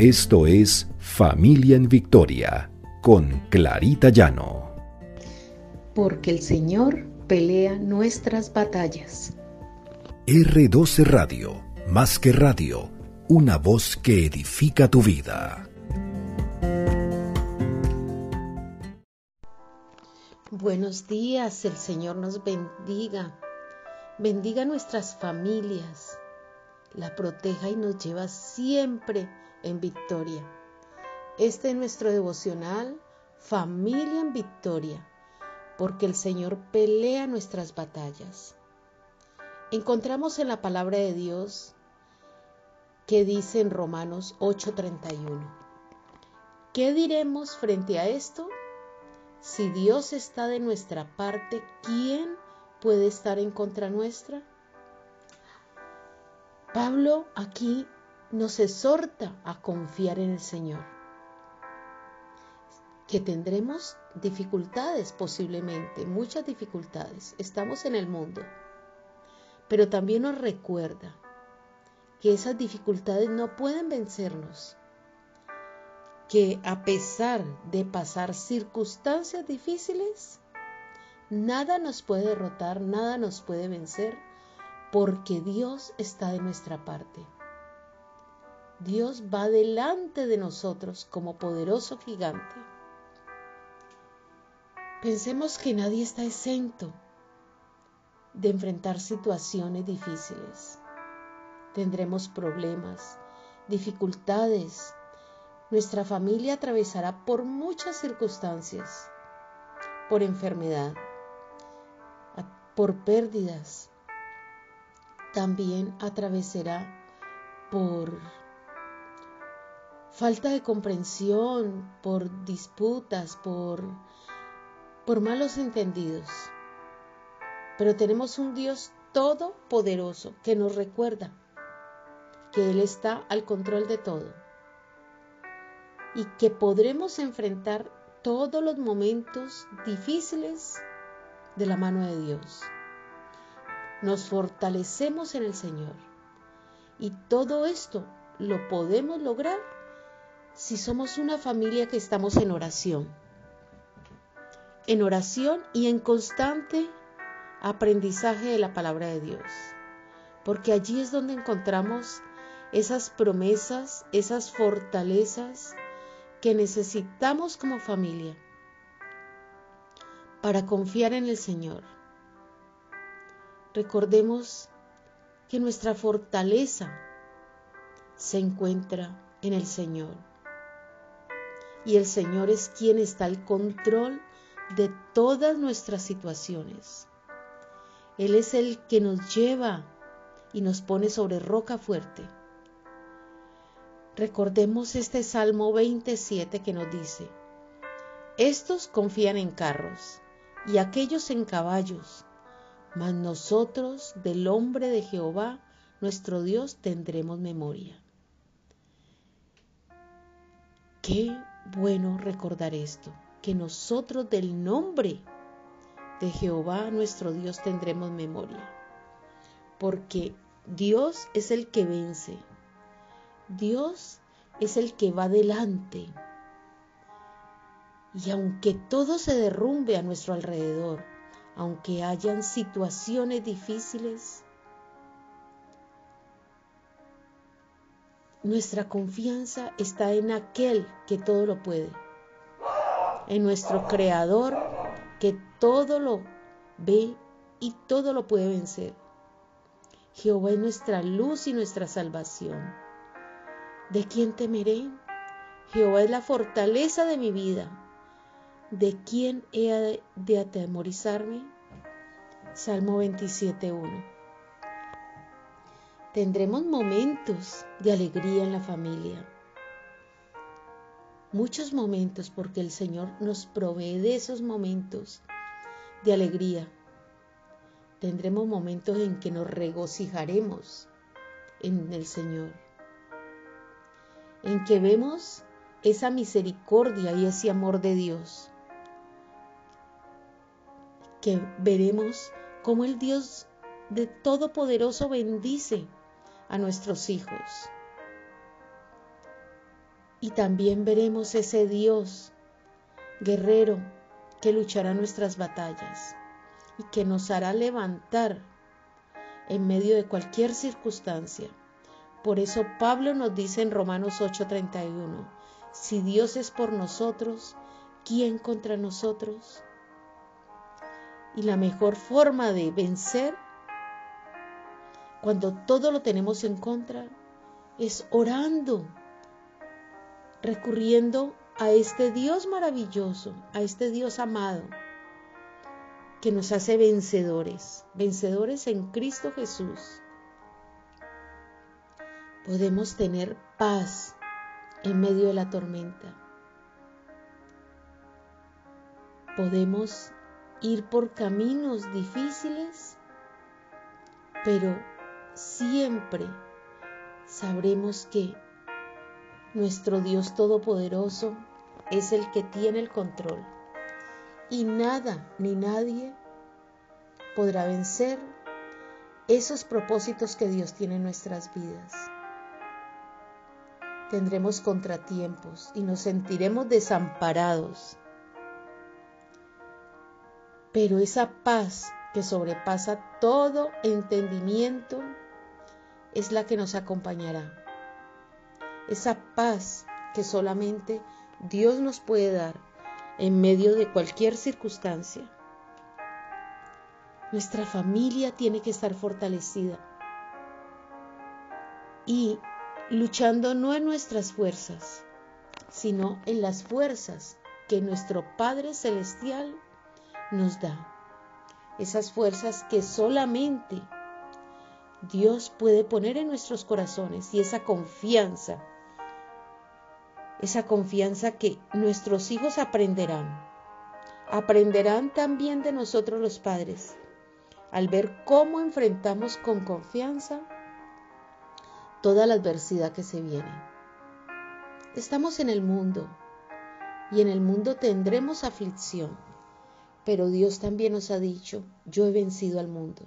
Esto es Familia en Victoria con Clarita Llano. Porque el Señor pelea nuestras batallas. R12 Radio, más que radio, una voz que edifica tu vida. Buenos días, el Señor nos bendiga. Bendiga nuestras familias, la proteja y nos lleva siempre en victoria. Este es nuestro devocional, familia en victoria, porque el Señor pelea nuestras batallas. Encontramos en la palabra de Dios que dice en Romanos 8:31, ¿qué diremos frente a esto? Si Dios está de nuestra parte, ¿quién puede estar en contra nuestra? Pablo aquí nos exhorta a confiar en el Señor, que tendremos dificultades posiblemente, muchas dificultades, estamos en el mundo, pero también nos recuerda que esas dificultades no pueden vencernos, que a pesar de pasar circunstancias difíciles, nada nos puede derrotar, nada nos puede vencer, porque Dios está de nuestra parte. Dios va delante de nosotros como poderoso gigante. Pensemos que nadie está exento de enfrentar situaciones difíciles. Tendremos problemas, dificultades. Nuestra familia atravesará por muchas circunstancias, por enfermedad, por pérdidas. También atravesará por falta de comprensión, por disputas, por, por malos entendidos. Pero tenemos un Dios todopoderoso que nos recuerda que Él está al control de todo y que podremos enfrentar todos los momentos difíciles de la mano de Dios. Nos fortalecemos en el Señor y todo esto lo podemos lograr si somos una familia que estamos en oración. En oración y en constante aprendizaje de la palabra de Dios. Porque allí es donde encontramos esas promesas, esas fortalezas que necesitamos como familia para confiar en el Señor. Recordemos que nuestra fortaleza se encuentra en el Señor y el Señor es quien está al control de todas nuestras situaciones. Él es el que nos lleva y nos pone sobre roca fuerte. Recordemos este Salmo 27 que nos dice, estos confían en carros y aquellos en caballos, mas nosotros del hombre de Jehová, nuestro Dios, tendremos memoria. Qué bueno recordar esto, que nosotros del nombre de Jehová nuestro Dios tendremos memoria, porque Dios es el que vence, Dios es el que va delante. Y aunque todo se derrumbe a nuestro alrededor, aunque hayan situaciones difíciles, Nuestra confianza está en aquel que todo lo puede, en nuestro Creador que todo lo ve y todo lo puede vencer. Jehová es nuestra luz y nuestra salvación. ¿De quién temeré? Jehová es la fortaleza de mi vida. ¿De quién he de atemorizarme? Salmo 27.1 tendremos momentos de alegría en la familia. Muchos momentos porque el Señor nos provee de esos momentos de alegría. Tendremos momentos en que nos regocijaremos en el Señor. En que vemos esa misericordia y ese amor de Dios. Que veremos cómo el Dios de Todopoderoso bendice a nuestros hijos. Y también veremos ese Dios guerrero que luchará nuestras batallas y que nos hará levantar en medio de cualquier circunstancia. Por eso Pablo nos dice en Romanos 8:31, si Dios es por nosotros, ¿quién contra nosotros? Y la mejor forma de vencer cuando todo lo tenemos en contra es orando, recurriendo a este Dios maravilloso, a este Dios amado, que nos hace vencedores, vencedores en Cristo Jesús. Podemos tener paz en medio de la tormenta. Podemos ir por caminos difíciles, pero siempre sabremos que nuestro Dios Todopoderoso es el que tiene el control y nada ni nadie podrá vencer esos propósitos que Dios tiene en nuestras vidas. Tendremos contratiempos y nos sentiremos desamparados. Pero esa paz que sobrepasa todo entendimiento es la que nos acompañará. Esa paz que solamente Dios nos puede dar en medio de cualquier circunstancia. Nuestra familia tiene que estar fortalecida y luchando no en nuestras fuerzas, sino en las fuerzas que nuestro Padre Celestial nos da. Esas fuerzas que solamente Dios puede poner en nuestros corazones y esa confianza esa confianza que nuestros hijos aprenderán. Aprenderán también de nosotros los padres al ver cómo enfrentamos con confianza toda la adversidad que se viene. Estamos en el mundo y en el mundo tendremos aflicción, pero Dios también nos ha dicho, yo he vencido al mundo.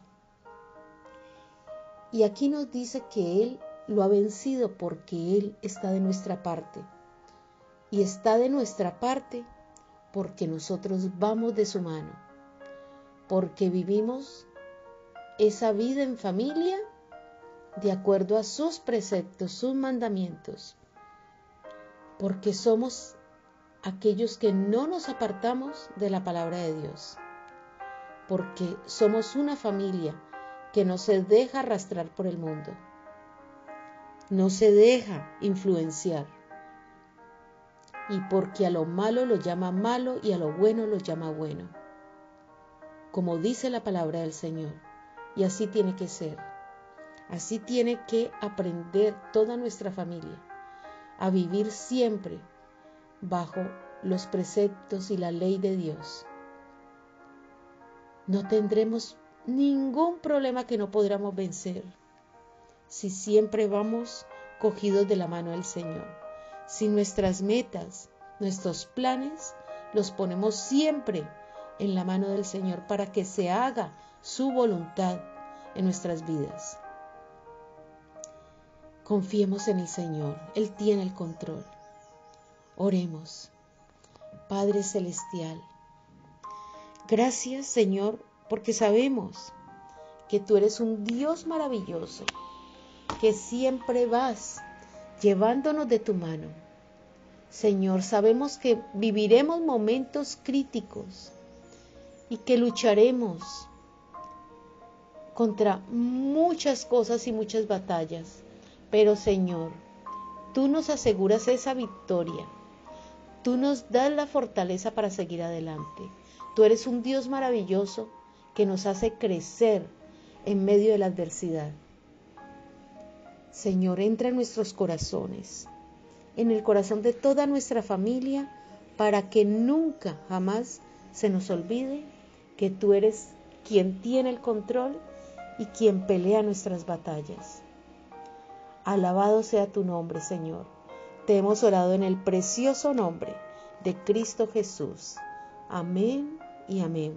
Y aquí nos dice que Él lo ha vencido porque Él está de nuestra parte. Y está de nuestra parte porque nosotros vamos de su mano, porque vivimos esa vida en familia de acuerdo a sus preceptos, sus mandamientos, porque somos aquellos que no nos apartamos de la palabra de Dios, porque somos una familia que no se deja arrastrar por el mundo, no se deja influenciar y porque a lo malo lo llama malo y a lo bueno lo llama bueno. Como dice la palabra del Señor. Y así tiene que ser. Así tiene que aprender toda nuestra familia a vivir siempre bajo los preceptos y la ley de Dios. No tendremos ningún problema que no podamos vencer si siempre vamos cogidos de la mano del Señor si nuestras metas, nuestros planes, los ponemos siempre en la mano del Señor para que se haga su voluntad en nuestras vidas. Confiemos en el Señor, Él tiene el control. Oremos. Padre Celestial, gracias Señor porque sabemos que tú eres un Dios maravilloso, que siempre vas llevándonos de tu mano. Señor, sabemos que viviremos momentos críticos y que lucharemos contra muchas cosas y muchas batallas. Pero Señor, tú nos aseguras esa victoria. Tú nos das la fortaleza para seguir adelante. Tú eres un Dios maravilloso que nos hace crecer en medio de la adversidad. Señor, entra en nuestros corazones, en el corazón de toda nuestra familia, para que nunca, jamás se nos olvide que tú eres quien tiene el control y quien pelea nuestras batallas. Alabado sea tu nombre, Señor. Te hemos orado en el precioso nombre de Cristo Jesús. Amén y amén.